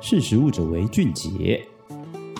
识时务者为俊杰。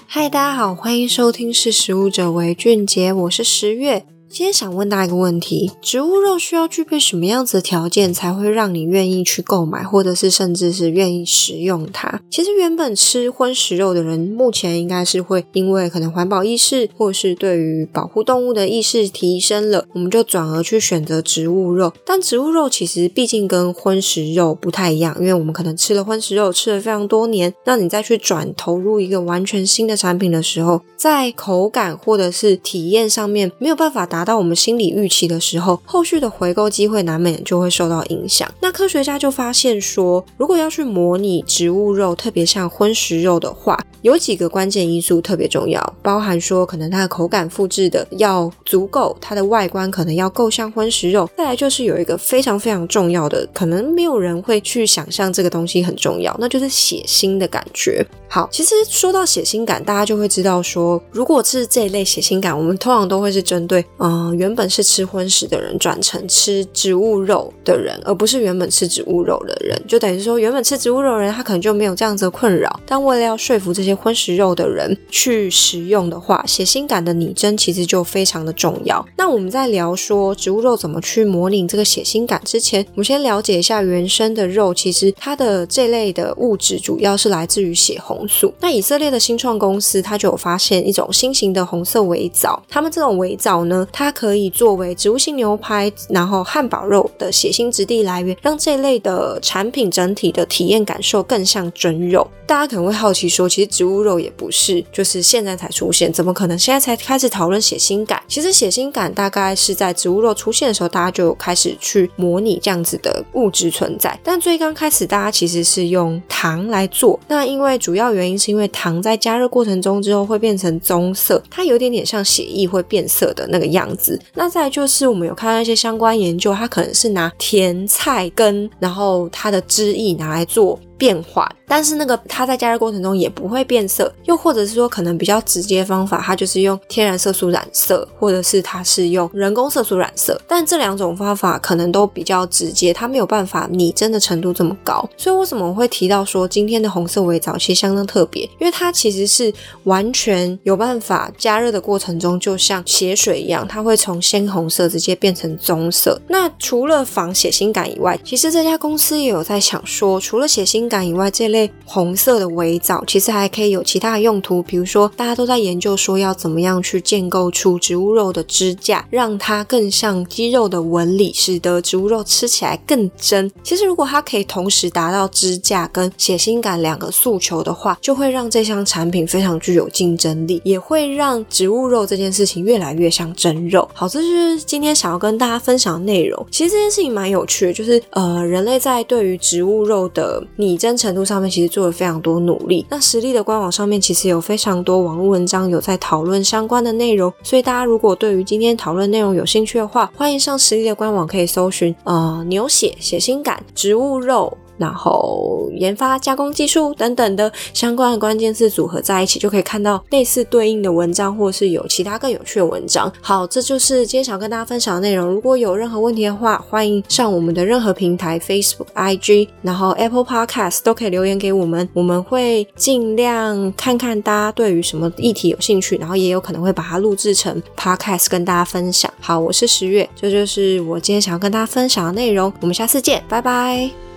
嗨，大家好，欢迎收听《识时务者为俊杰》，我是十月。今天想问大家一个问题：植物肉需要具备什么样子的条件，才会让你愿意去购买，或者是甚至是愿意食用它？其实原本吃荤食肉的人，目前应该是会因为可能环保意识，或是对于保护动物的意识提升了，我们就转而去选择植物肉。但植物肉其实毕竟跟荤食肉不太一样，因为我们可能吃了荤食肉吃了非常多年，那你再去转投入一个完全新的产品的时候，在口感或者是体验上面没有办法达。达到我们心理预期的时候，后续的回购机会难免就会受到影响。那科学家就发现说，如果要去模拟植物肉，特别像荤食肉的话，有几个关键因素特别重要，包含说可能它的口感复制的要足够，它的外观可能要够像荤食肉。再来就是有一个非常非常重要的，可能没有人会去想象这个东西很重要，那就是血腥的感觉。好，其实说到血腥感，大家就会知道说，如果是这一类血腥感，我们通常都会是针对，嗯、原本是吃荤食的人转成吃植物肉的人，而不是原本吃植物肉的人。就等于说，原本吃植物肉的人，他可能就没有这样子的困扰。但为了要说服这些荤食肉的人去食用的话，血腥感的拟真其实就非常的重要。那我们在聊说植物肉怎么去模拟这个血腥感之前，我们先了解一下原生的肉，其实它的这类的物质主要是来自于血红。红素。那以色列的新创公司，它就有发现一种新型的红色微藻。他们这种微藻呢，它可以作为植物性牛排，然后汉堡肉的血腥质地来源，让这类的产品整体的体验感受更像真肉。大家可能会好奇说，其实植物肉也不是就是现在才出现，怎么可能现在才开始讨论血腥感？其实血腥感大概是在植物肉出现的时候，大家就开始去模拟这样子的物质存在。但最刚开始，大家其实是用糖来做。那因为主要原因是因为糖在加热过程中之后会变成棕色，它有点点像血液会变色的那个样子。那再就是我们有看到一些相关研究，它可能是拿甜菜根，然后它的汁液拿来做。变化，但是那个它在加热过程中也不会变色，又或者是说可能比较直接方法，它就是用天然色素染色，或者是它是用人工色素染色，但这两种方法可能都比较直接，它没有办法拟真的程度这么高。所以为什么我会提到说今天的红色围藻其实相当特别，因为它其实是完全有办法加热的过程中，就像血水一样，它会从鲜红色直接变成棕色。那除了防血腥感以外，其实这家公司也有在想说，除了血腥感以外，这类红色的围藻其实还可以有其他的用途，比如说大家都在研究说要怎么样去建构出植物肉的支架，让它更像鸡肉的纹理，使得植物肉吃起来更真。其实如果它可以同时达到支架跟血腥感两个诉求的话，就会让这项产品非常具有竞争力，也会让植物肉这件事情越来越像真肉。好，这就是今天想要跟大家分享的内容。其实这件事情蛮有趣的，就是呃，人类在对于植物肉的拟真程度上面其实做了非常多努力。那实力的官网上面其实有非常多网络文章有在讨论相关的内容，所以大家如果对于今天讨论内容有兴趣的话，欢迎上实力的官网可以搜寻呃牛血血腥感植物肉。然后研发加工技术等等的相关的关键字组合在一起，就可以看到类似对应的文章，或是有其他更有趣的文章。好，这就是今天想跟大家分享的内容。如果有任何问题的话，欢迎上我们的任何平台，Facebook、IG，然后 Apple Podcast 都可以留言给我们，我们会尽量看看大家对于什么议题有兴趣，然后也有可能会把它录制成 Podcast 跟大家分享。好，我是十月，这就是我今天想要跟大家分享的内容。我们下次见，拜拜。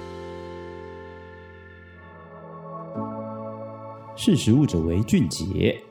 识时务者为俊杰。